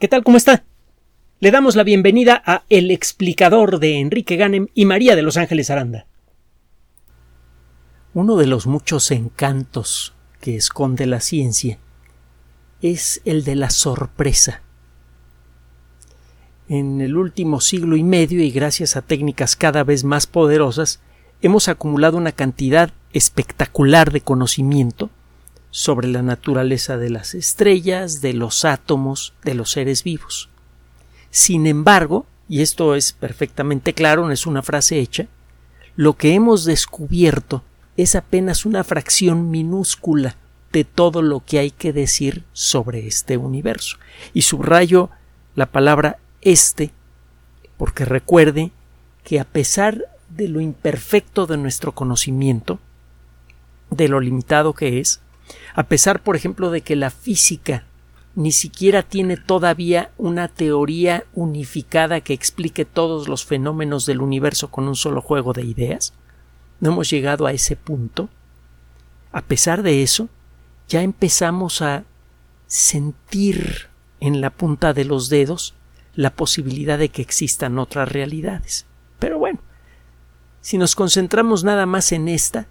¿Qué tal? ¿Cómo está? Le damos la bienvenida a El explicador de Enrique Ganem y María de Los Ángeles Aranda. Uno de los muchos encantos que esconde la ciencia es el de la sorpresa. En el último siglo y medio, y gracias a técnicas cada vez más poderosas, hemos acumulado una cantidad espectacular de conocimiento sobre la naturaleza de las estrellas, de los átomos, de los seres vivos. Sin embargo, y esto es perfectamente claro, no es una frase hecha, lo que hemos descubierto es apenas una fracción minúscula de todo lo que hay que decir sobre este universo. Y subrayo la palabra este, porque recuerde que a pesar de lo imperfecto de nuestro conocimiento, de lo limitado que es, a pesar, por ejemplo, de que la física ni siquiera tiene todavía una teoría unificada que explique todos los fenómenos del universo con un solo juego de ideas. No hemos llegado a ese punto. A pesar de eso, ya empezamos a sentir en la punta de los dedos la posibilidad de que existan otras realidades. Pero bueno, si nos concentramos nada más en esta,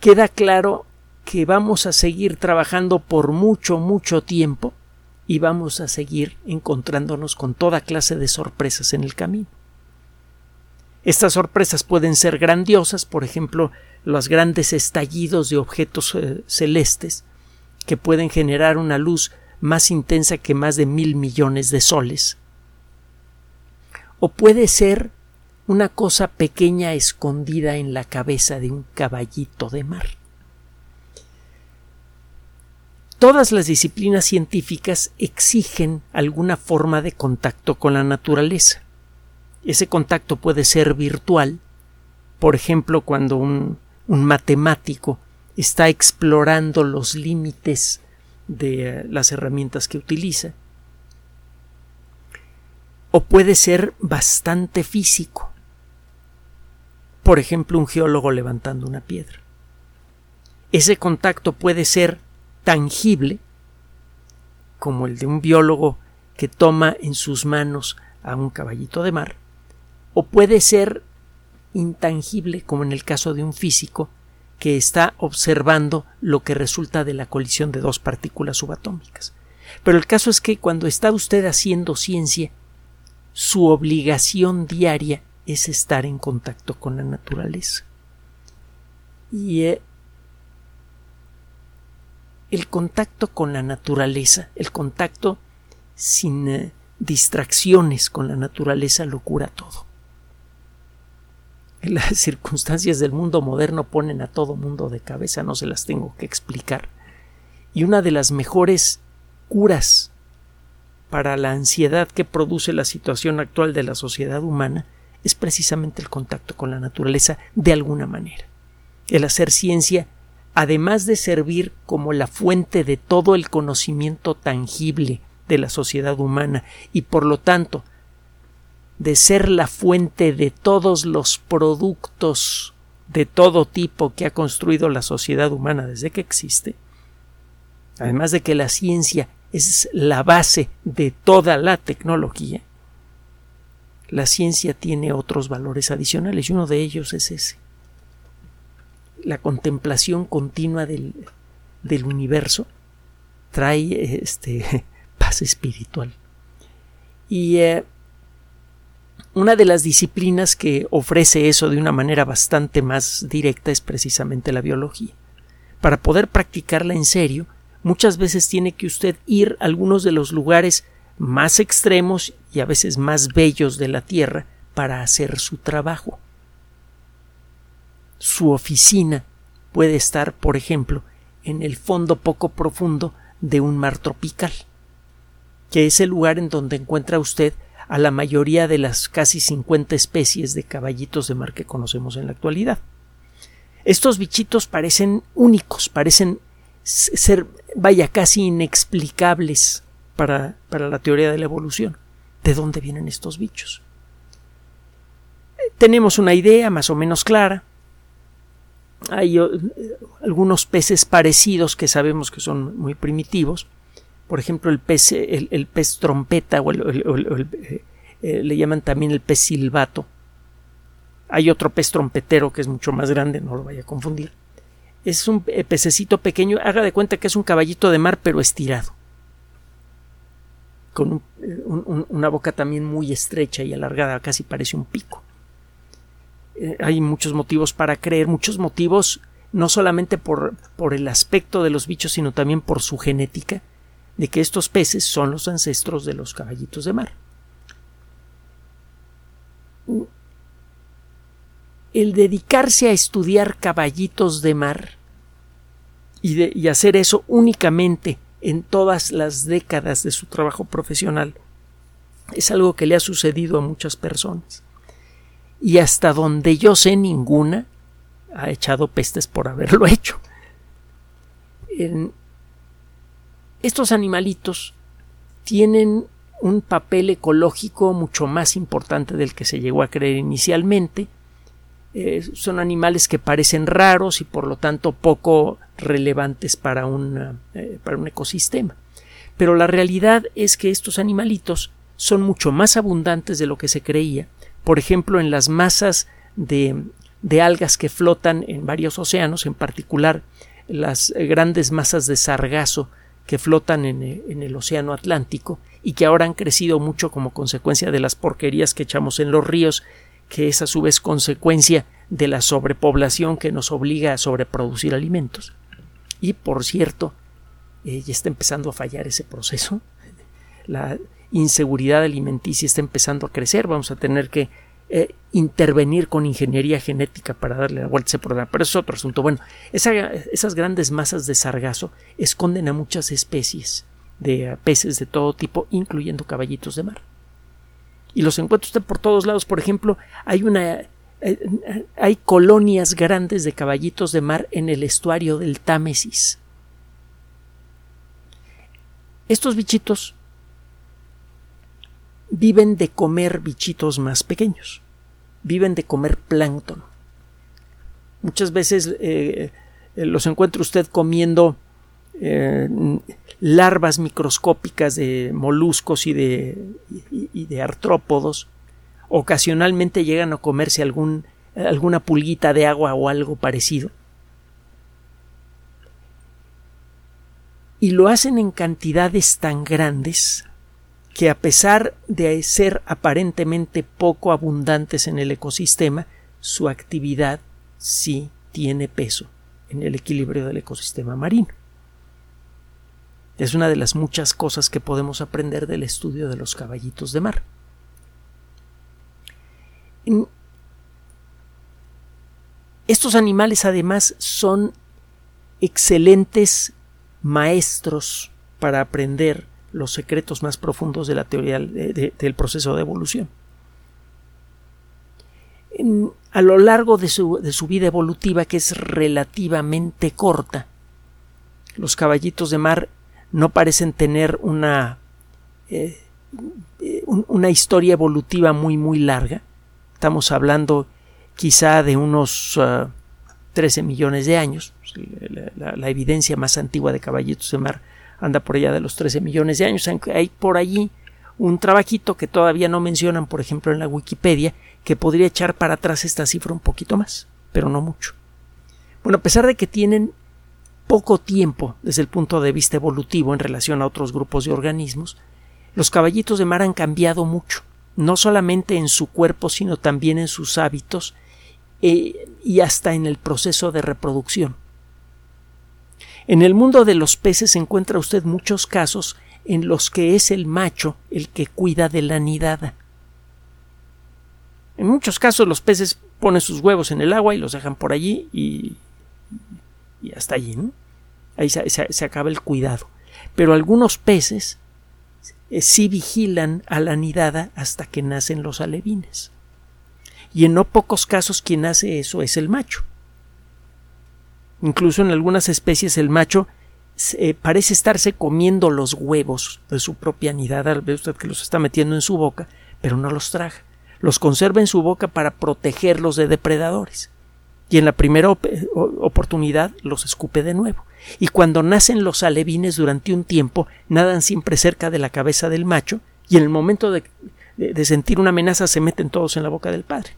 queda claro que vamos a seguir trabajando por mucho, mucho tiempo y vamos a seguir encontrándonos con toda clase de sorpresas en el camino. Estas sorpresas pueden ser grandiosas, por ejemplo, los grandes estallidos de objetos eh, celestes que pueden generar una luz más intensa que más de mil millones de soles. O puede ser una cosa pequeña escondida en la cabeza de un caballito de mar. Todas las disciplinas científicas exigen alguna forma de contacto con la naturaleza. Ese contacto puede ser virtual, por ejemplo, cuando un, matemático está explorando los límites de eh, las herramientas que utiliza, o puede ser bastante físico, por ejemplo, un geólogo levantando una piedra. Ese contacto puede ser tangible como el de un biólogo que toma en sus manos a un caballito de mar, o puede ser intangible como en el caso de un físico que está observando lo que resulta de la colisión de dos partículas subatómicas. Pero el caso es que cuando está usted haciendo ciencia, su obligación diaria es estar en contacto con la naturaleza. Y eh, el contacto con la naturaleza, el contacto sin eh, distracciones con la naturaleza lo cura todo. Las circunstancias del mundo moderno ponen a todo mundo de cabeza, no se las tengo que explicar. Y una de las mejores curas para la ansiedad que produce la situación actual de la sociedad humana es precisamente el contacto con la naturaleza de alguna manera. El hacer ciencia además de servir como la fuente de todo el conocimiento tangible de la sociedad humana y por lo tanto de ser la fuente de todos los productos de todo tipo que ha construido la sociedad humana desde que existe, además de que la ciencia es la base de toda la tecnología, la ciencia tiene otros valores adicionales y uno de ellos es ese la contemplación continua del, universo trae este, paz espiritual. Y eh, una de las disciplinas que ofrece eso de una manera bastante más directa es precisamente la biología. Para poder practicarla en serio, muchas veces tiene que usted ir a algunos de los lugares más extremos y a veces más bellos de la Tierra para hacer su trabajo su oficina puede estar, por ejemplo, en el fondo poco profundo de un mar tropical, que es el lugar en donde encuentra usted a la mayoría de las casi 50 especies de caballitos de mar que conocemos en la actualidad. Estos bichitos parecen únicos, parecen ser, vaya, casi inexplicables para, para la teoría de la evolución. ¿De dónde vienen estos bichos? Tenemos una idea más o menos clara, hay algunos peces parecidos que sabemos que son muy primitivos, por ejemplo, el pez, el, pez trompeta o, el, eh, le llaman también el pez silbato. Hay otro pez trompetero que es mucho más grande, no lo vaya a confundir. Es un pececito pequeño, haga de cuenta que es un caballito de mar pero estirado con una boca también muy estrecha y alargada, casi parece un pico. Eh, hay muchos motivos para creer, muchos motivos no solamente por, por el aspecto de los bichos, sino también por su genética, de que estos peces son los ancestros de los caballitos de mar. El dedicarse a estudiar caballitos de mar y, y hacer eso únicamente en todas las décadas de su trabajo profesional. Es algo que le ha sucedido a muchas personas. Y hasta donde yo sé ninguna ha echado pestes por haberlo hecho. estos animalitos tienen un papel ecológico mucho más importante del que se llegó a creer inicialmente eh, son animales que parecen raros y por lo tanto poco relevantes para, eh, para un ecosistema. Pero la realidad es que estos animalitos son mucho más abundantes de lo que se creía. Por ejemplo, en las masas de, algas que flotan en varios océanos, en particular las grandes masas de sargazo que flotan en, en, el océano Atlántico y que ahora han crecido mucho como consecuencia de las porquerías que echamos en los ríos que es a su vez consecuencia de la sobrepoblación que nos obliga a sobreproducir alimentos. Y por cierto, eh, ya está empezando a fallar ese proceso. La inseguridad alimenticia está empezando a crecer. Vamos a tener que eh, intervenir con ingeniería genética para darle la vuelta a ese problema. Pero es otro asunto. Bueno, esas grandes masas de sargazo esconden a muchas especies de peces de todo tipo, incluyendo caballitos de mar y los encuentra usted por todos lados. Por ejemplo, hay una eh, hay colonias grandes de caballitos de mar en el estuario del Támesis. Estos bichitos viven de comer bichitos más pequeños, viven de comer plancton. Muchas veces eh, eh, los encuentra usted comiendo eh, larvas microscópicas de moluscos y de, artrópodos. Ocasionalmente llegan a comerse alguna pulguita de agua o algo parecido. Y lo hacen en cantidades tan grandes que a pesar de ser aparentemente poco abundantes en el ecosistema, su actividad sí tiene peso en el equilibrio del ecosistema marino. Es una de las muchas cosas que podemos aprender del estudio de los caballitos de mar. Estos animales además son excelentes maestros para aprender los secretos más profundos de la teoría del proceso de evolución. a lo largo de su vida evolutiva, que es relativamente corta, los caballitos de mar no parecen tener una, eh, una historia evolutiva muy muy larga. Estamos hablando quizá de unos 13 ah, millones de años. La, evidencia más antigua de caballitos de mar anda por allá de los 13 millones de años. Hay por allí un trabajito que todavía no mencionan, por ejemplo, en la Wikipedia, que podría echar para atrás esta cifra un poquito más, pero no mucho. Bueno, a pesar de que tienen poco tiempo desde el punto de vista evolutivo en relación a otros grupos de organismos, los caballitos de mar han cambiado mucho, no solamente en su cuerpo, sino también en sus hábitos eh, y hasta en el proceso de reproducción. En el mundo de los peces encuentra usted muchos casos en los que es el macho el que cuida de la nidada. En muchos casos los peces ponen sus huevos en el agua y los dejan por allí y y hasta allí, ¿no? Ahí se, acaba el cuidado. Pero algunos peces eh, sí vigilan a la nidada hasta que nacen los alevines. Y en no pocos casos quien hace eso es el macho. Incluso en algunas especies el macho eh, parece estarse comiendo los huevos de su propia nidada, ve usted que los está metiendo en su boca, pero no los traga. Los conserva en su boca para protegerlos de depredadores y en la primera oportunidad los escupe de nuevo. y cuando nacen los alevines durante un tiempo nadan siempre cerca de la cabeza del macho y en el momento de, sentir una amenaza se meten todos en la boca del padre.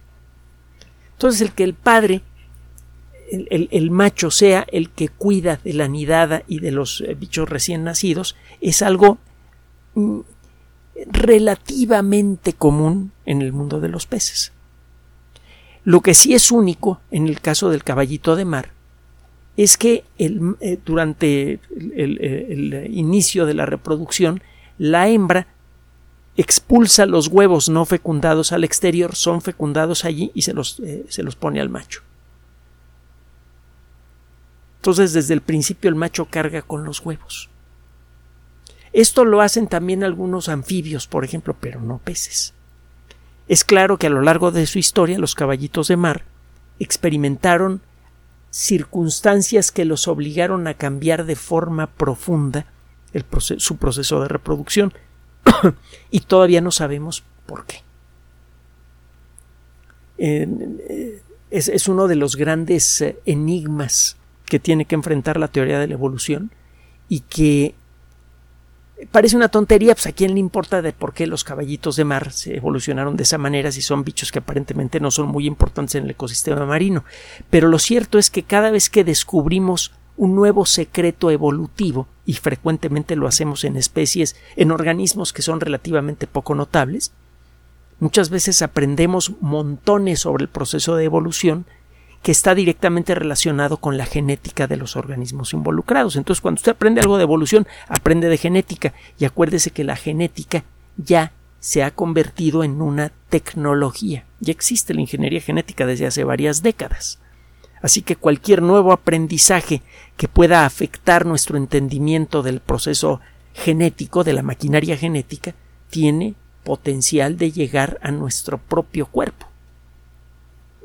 Entonces el que el padre, el, macho sea el que cuida de la nidada y de los eh, bichos recién nacidos es algo mm, relativamente común en el mundo de los peces. Lo que sí es único en el caso del caballito de mar es que eh, durante el, inicio de la reproducción la hembra expulsa los huevos no fecundados al exterior, son fecundados allí y se los, eh, se los pone al macho. Entonces desde el principio el macho carga con los huevos. Esto lo hacen también algunos anfibios, por ejemplo, pero no peces. Es claro que a lo largo de su historia los caballitos de mar experimentaron circunstancias que los obligaron a cambiar de forma profunda su proceso de reproducción y todavía no sabemos por qué. Eh, es, uno de los grandes eh, enigmas que tiene que enfrentar la teoría de la evolución y que parece una tontería, pues a quién le importa de por qué los caballitos de mar se evolucionaron de esa manera si son bichos que aparentemente no son muy importantes en el ecosistema marino. Pero lo cierto es que cada vez que descubrimos un nuevo secreto evolutivo, y frecuentemente lo hacemos en especies, en organismos que son relativamente poco notables, muchas veces aprendemos montones sobre el proceso de evolución que está directamente relacionado con la genética de los organismos involucrados. Entonces, cuando usted aprende algo de evolución, aprende de genética y acuérdese que la genética ya se ha convertido en una tecnología. Ya existe la ingeniería genética desde hace varias décadas. Así que cualquier nuevo aprendizaje que pueda afectar nuestro entendimiento del proceso genético, de la maquinaria genética, tiene potencial de llegar a nuestro propio cuerpo.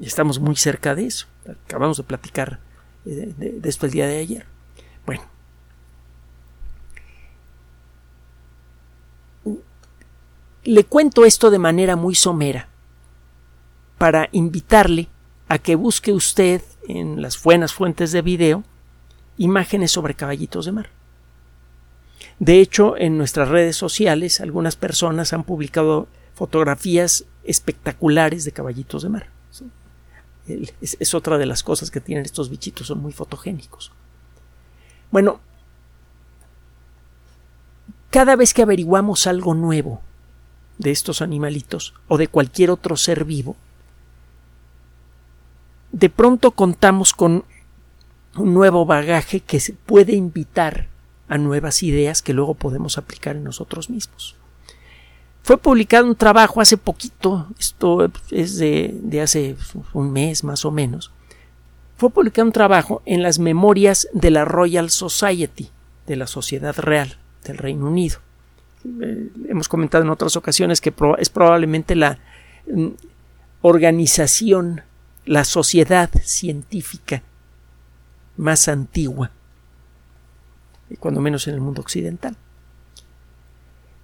Estamos muy cerca de eso. Acabamos de platicar eh, de, esto el día de ayer. Bueno. Le cuento esto de manera muy somera para invitarle a que busque usted en las buenas fuentes de video imágenes sobre caballitos de mar. De hecho, en nuestras redes sociales algunas personas han publicado fotografías espectaculares de caballitos de mar. Es, otra de las cosas que tienen estos bichitos, son muy fotogénicos. Bueno, cada vez que averiguamos algo nuevo de estos animalitos o de cualquier otro ser vivo, de pronto contamos con un nuevo bagaje que se puede invitar a nuevas ideas que luego podemos aplicar en nosotros mismos. Fue publicado un trabajo hace poquito, esto es de, hace un mes más o menos. Fue publicado un trabajo en las memorias de la Royal Society, de la Sociedad Real del Reino Unido. Eh, hemos comentado en otras ocasiones que es probablemente la mm, organización, la sociedad científica más antigua, cuando menos en el mundo occidental.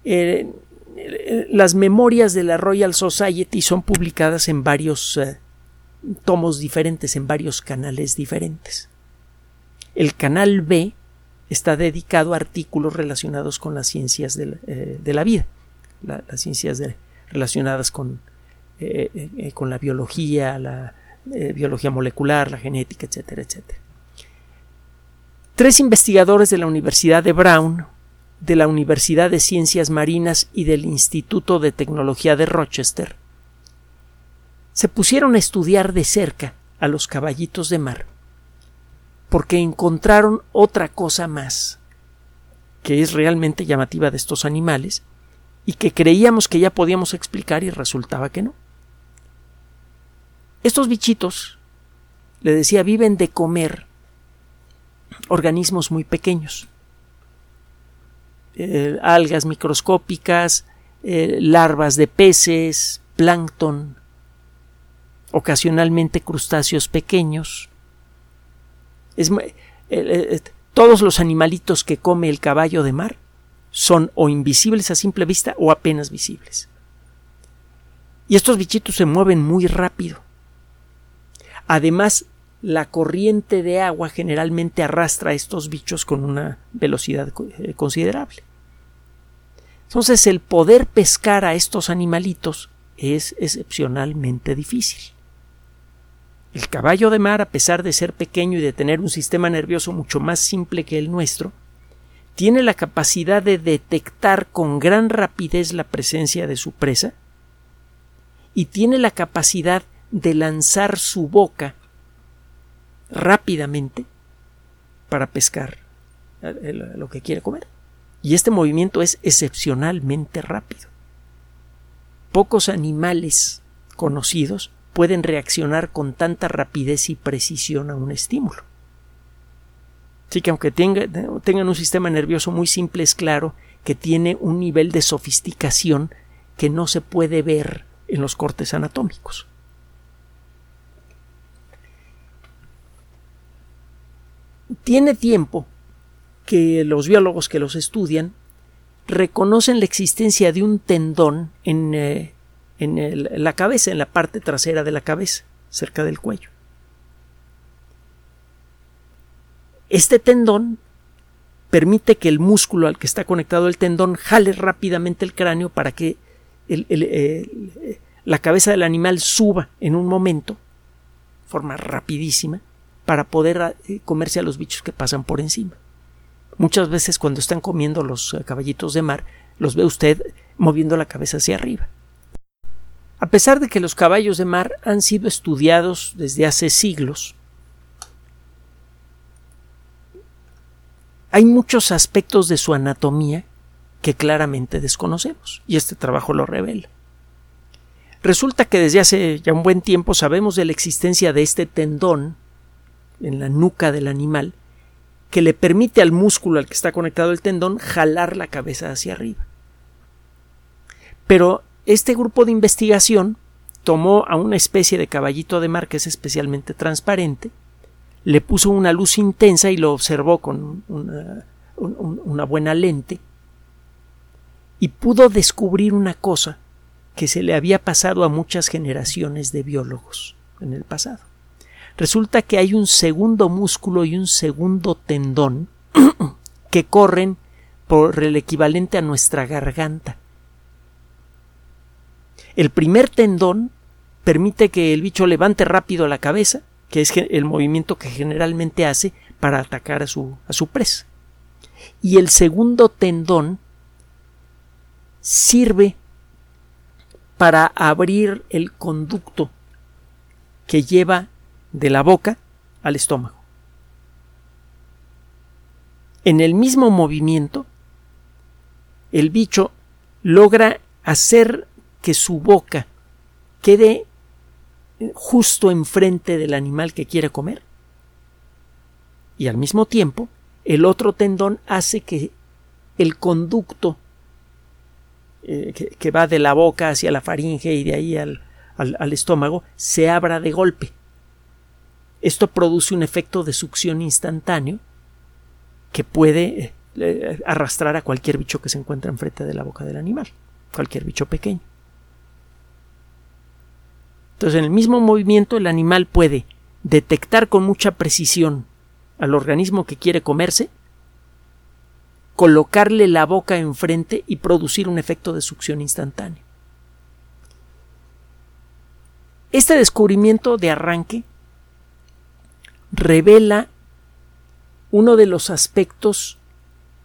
Eh, las memorias de la Royal Society son publicadas en varios eh, tomos diferentes, en varios canales diferentes. El canal B está dedicado a artículos relacionados con las ciencias de la, eh, vida, las ciencias relacionadas con, eh, con la biología, la biología molecular, la genética, etcétera, etcétera. Tres investigadores de la Universidad de Brown de la Universidad de Ciencias Marinas y del Instituto de Tecnología de Rochester, se pusieron a estudiar de cerca a los caballitos de mar, porque encontraron otra cosa más, que es realmente llamativa de estos animales, y que creíamos que ya podíamos explicar y resultaba que no. Estos bichitos, le decía, viven de comer organismos muy pequeños, eh, algas microscópicas, eh, larvas de peces, plancton, ocasionalmente crustáceos pequeños. Eh, todos los animalitos que come el caballo de mar son o invisibles a simple vista o apenas visibles. Y estos bichitos se mueven muy rápido. Además, la corriente de agua generalmente arrastra a estos bichos con una velocidad eh, considerable. Entonces el poder pescar a estos animalitos es excepcionalmente difícil. El caballo de mar, a pesar de ser pequeño y de tener un sistema nervioso mucho más simple que el nuestro, tiene la capacidad de detectar con gran rapidez la presencia de su presa y tiene la capacidad de lanzar su boca rápidamente para pescar lo que quiere comer. Y este movimiento es excepcionalmente rápido. Pocos animales conocidos pueden reaccionar con tanta rapidez y precisión a un estímulo. Así que aunque tengan un sistema nervioso muy simple, es claro que tiene un nivel de sofisticación que no se puede ver en los cortes anatómicos. Tiene tiempo que los biólogos que los estudian reconocen la existencia de un tendón en, eh, la cabeza, en la parte trasera de la cabeza, cerca del cuello. Este tendón permite que el músculo al que está conectado el tendón jale rápidamente el cráneo para que la cabeza del animal suba en un momento, forma rapidísima, para poder eh, comerse a los bichos que pasan por encima. Muchas veces cuando están comiendo los eh, caballitos de mar, los ve usted moviendo la cabeza hacia arriba. A pesar de que los caballos de mar han sido estudiados desde hace siglos, hay muchos aspectos de su anatomía que claramente desconocemos, y este trabajo lo revela. Resulta que desde hace ya un buen tiempo sabemos de la existencia de este tendón en la nuca del animal que le permite al músculo al que está conectado el tendón jalar la cabeza hacia arriba. Pero este grupo de investigación tomó a una especie de caballito de mar que es especialmente transparente, le puso una luz intensa y lo observó con una, una buena lente y pudo descubrir una cosa que se le había pasado a muchas generaciones de biólogos en el pasado. Resulta que hay un segundo músculo y un segundo tendón que corren por el equivalente a nuestra garganta. El primer tendón permite que el bicho levante rápido la cabeza que es el movimiento que generalmente hace para atacar a su, a su presa. Y el segundo tendón sirve para abrir el conducto que lleva de la boca al estómago. En el mismo movimiento, el bicho logra hacer que su boca quede justo enfrente del animal que quiere comer. Y al mismo tiempo, el otro tendón hace que el conducto eh, que, va de la boca hacia la faringe y de ahí al, al estómago se abra de golpe. Esto produce un efecto de succión instantáneo que puede eh, arrastrar a cualquier bicho que se encuentra enfrente de la boca del animal, cualquier bicho pequeño. Entonces, en el mismo movimiento, el animal puede detectar con mucha precisión al organismo que quiere comerse, colocarle la boca enfrente y producir un efecto de succión instantáneo. Este descubrimiento de arranque revela uno de los aspectos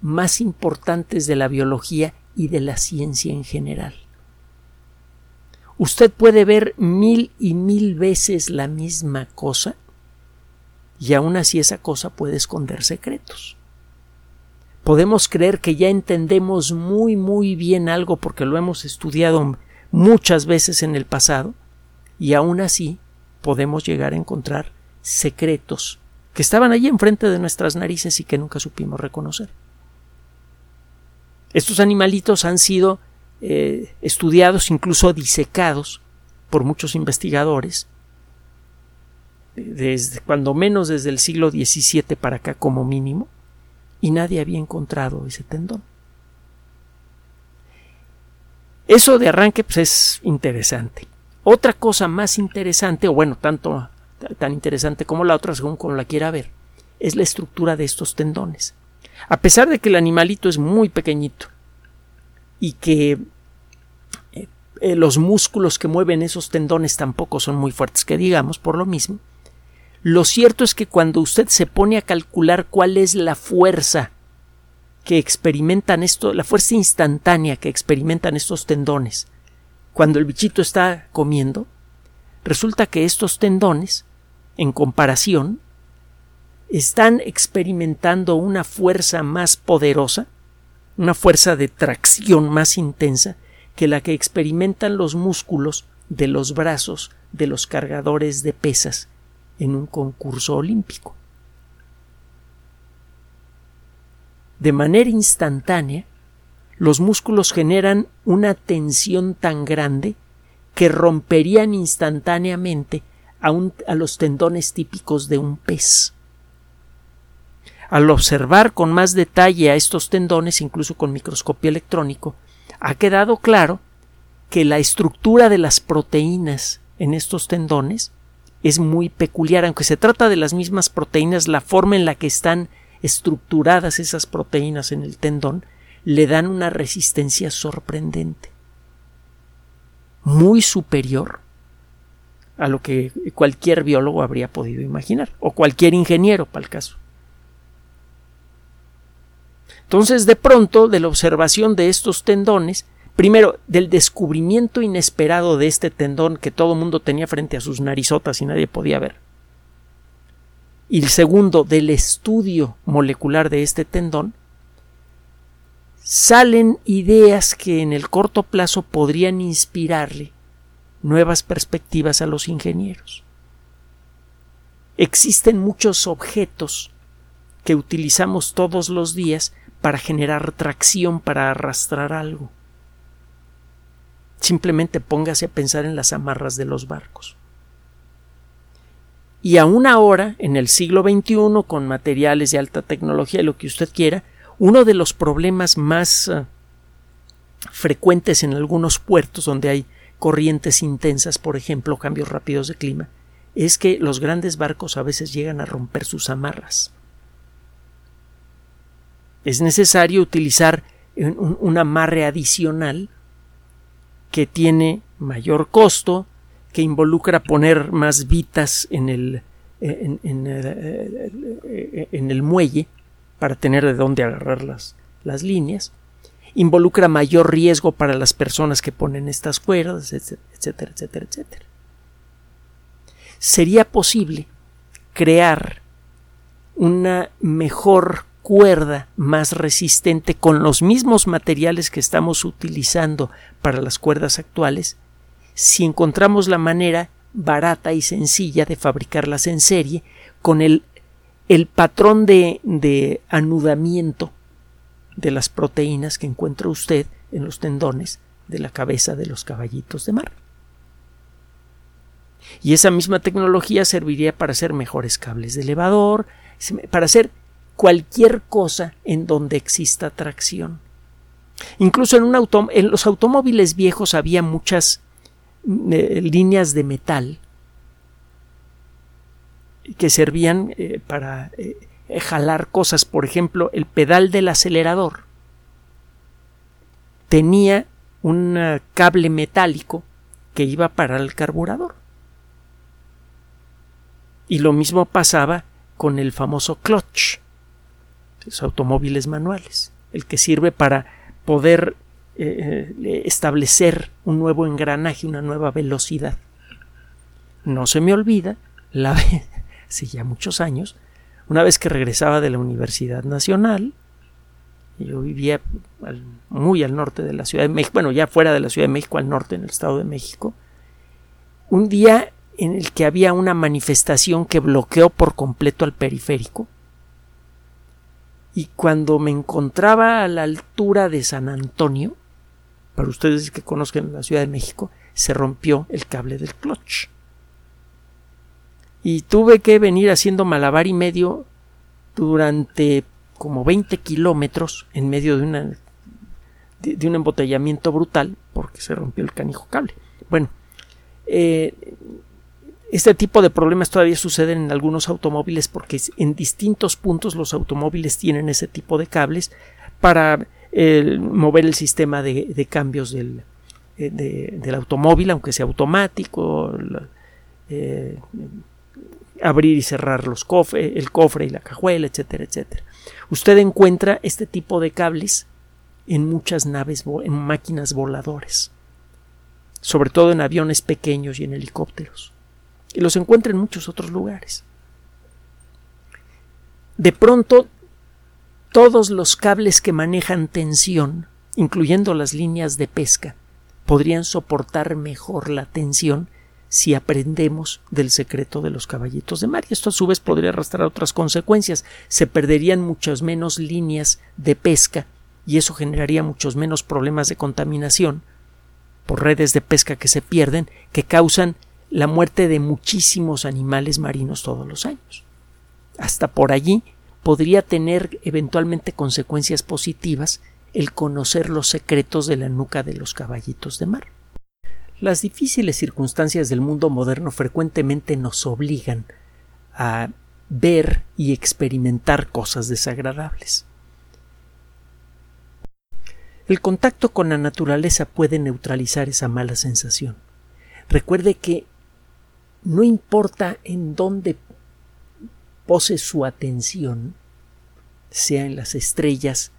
más importantes de la biología y de la ciencia en general. Usted puede ver mil y mil veces la misma cosa y aún así esa cosa puede esconder secretos. Podemos creer que ya entendemos muy muy bien algo porque lo hemos estudiado muchas veces en el pasado y aún así podemos llegar a encontrar secretos que estaban allí enfrente de nuestras narices y que nunca supimos reconocer. Estos animalitos han sido eh, estudiados, incluso disecados por muchos investigadores, desde cuando menos desde el siglo XVII para acá como mínimo, y nadie había encontrado ese tendón. Eso de arranque pues, es interesante. Otra cosa más interesante, o bueno, tanto tan interesante como la otra, según como la quiera ver, es la estructura de estos tendones. A pesar de que el animalito es muy pequeñito y que eh, eh, los músculos que mueven esos tendones tampoco son muy fuertes, que digamos, por lo mismo, lo cierto es que cuando usted se pone a calcular cuál es la fuerza que experimentan esto, la fuerza instantánea que experimentan estos tendones cuando el bichito está comiendo, resulta que estos tendones, en comparación, están experimentando una fuerza más poderosa, una fuerza de tracción más intensa que la que experimentan los músculos de los brazos de los cargadores de pesas en un concurso olímpico. De manera instantánea, los músculos generan una tensión tan grande que romperían instantáneamente a, a, los tendones típicos de un pez. Al observar con más detalle a estos tendones, incluso con microscopio electrónico, ha quedado claro que la estructura de las proteínas en estos tendones es muy peculiar, aunque se trata de las mismas proteínas, la forma en la que están estructuradas esas proteínas en el tendón le dan una resistencia sorprendente, muy superior a lo que cualquier biólogo habría podido imaginar, o cualquier ingeniero para el caso. Entonces, de pronto, de la observación de estos tendones, Primero, del descubrimiento inesperado de este tendón que todo el mundo tenía frente a sus narizotas y nadie podía ver. Y el segundo, del estudio molecular de este tendón, salen ideas que en el corto plazo podrían inspirarle nuevas perspectivas a los ingenieros. Existen muchos objetos que utilizamos todos los días para generar tracción, para arrastrar algo. Simplemente póngase a pensar en las amarras de los barcos. Y aún ahora, en el siglo XXI, con materiales de alta tecnología y lo que usted quiera, uno de los problemas más uh, frecuentes en algunos puertos donde hay corrientes intensas, por ejemplo, cambios rápidos de clima, es que los grandes barcos a veces llegan a romper sus amarras. Es necesario utilizar un, amarre adicional que tiene mayor costo, que involucra poner más vitas en el, en, el muelle para tener de dónde agarrar las, líneas, involucra mayor riesgo para las personas que ponen estas cuerdas, etcétera, etcétera, etcétera. Sería posible crear una mejor cuerda más resistente con los mismos materiales que estamos utilizando para las cuerdas actuales si encontramos la manera barata y sencilla de fabricarlas en serie con el, el patrón de, de anudamiento de las proteínas que encuentra usted en los tendones de la cabeza de los caballitos de mar. Y esa misma tecnología serviría para hacer mejores cables de elevador, para hacer cualquier cosa en donde exista tracción. Incluso en, los automóviles viejos había muchas eh, líneas de metal que servían eh, para eh, jalar cosas. Por ejemplo, el pedal del acelerador tenía un cable metálico que iba para el carburador. Y lo mismo pasaba con el famoso clutch los automóviles manuales, el que sirve para poder eh, establecer un nuevo engranaje, una nueva velocidad. No se me olvida, la hace ya muchos años, una vez que regresaba de la Universidad Nacional, yo vivía muy al norte de la Ciudad de México, bueno, ya fuera de la Ciudad de México, al norte, en el Estado de México, un día en el que había una manifestación que bloqueó por completo al periférico, y cuando me encontraba a la altura de San Antonio, para ustedes que conozcan la Ciudad de México, se rompió el cable del clutch. Y tuve que venir haciendo malabar y medio durante como 20 kilómetros en medio de, una, de, un embotellamiento brutal porque se rompió el canijo cable. Bueno, eh, Este tipo de problemas todavía suceden en algunos automóviles porque en distintos puntos los automóviles tienen ese tipo de cables para mover el sistema de, cambios del, eh, del, automóvil, aunque sea automático, eh, abrir y cerrar los cofres, el cofre y la cajuela, etcétera, etcétera. Usted encuentra este tipo de cables en muchas naves, en máquinas voladoras, sobre todo en aviones pequeños y en helicópteros, y los encuentra en muchos otros lugares. De pronto, todos los cables que manejan tensión, incluyendo las líneas de pesca, podrían soportar mejor la tensión si aprendemos del secreto de los caballitos de mar. Y esto a su vez podría arrastrar otras consecuencias. Se perderían muchas menos líneas de pesca y eso generaría muchos menos problemas de contaminación por redes de pesca que se pierden que causan la muerte de muchísimos animales marinos todos los años. Hasta por allí podría tener eventualmente consecuencias positivas el conocer los secretos de la nuca de los caballitos de mar. Las difíciles circunstancias del mundo moderno frecuentemente nos obligan a ver y experimentar cosas desagradables. El contacto con la naturaleza puede neutralizar esa mala sensación. Recuerde que no importa en dónde pose su atención, sea en las estrellas,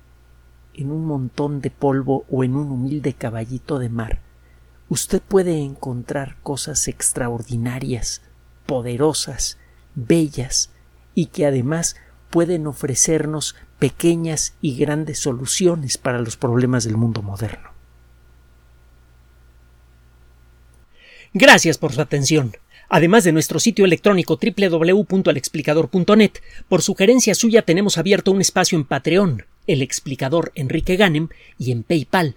en un montón de polvo o en un humilde caballito de mar, usted puede encontrar cosas extraordinarias, poderosas, bellas, y que además pueden ofrecernos pequeñas y grandes soluciones para los problemas del mundo moderno. Gracias por su atención. Además de nuestro sitio electrónico www.alexplicador.net, por sugerencia suya tenemos abierto un espacio en Patreon, el explicador Enrique Ganem, y en PayPal,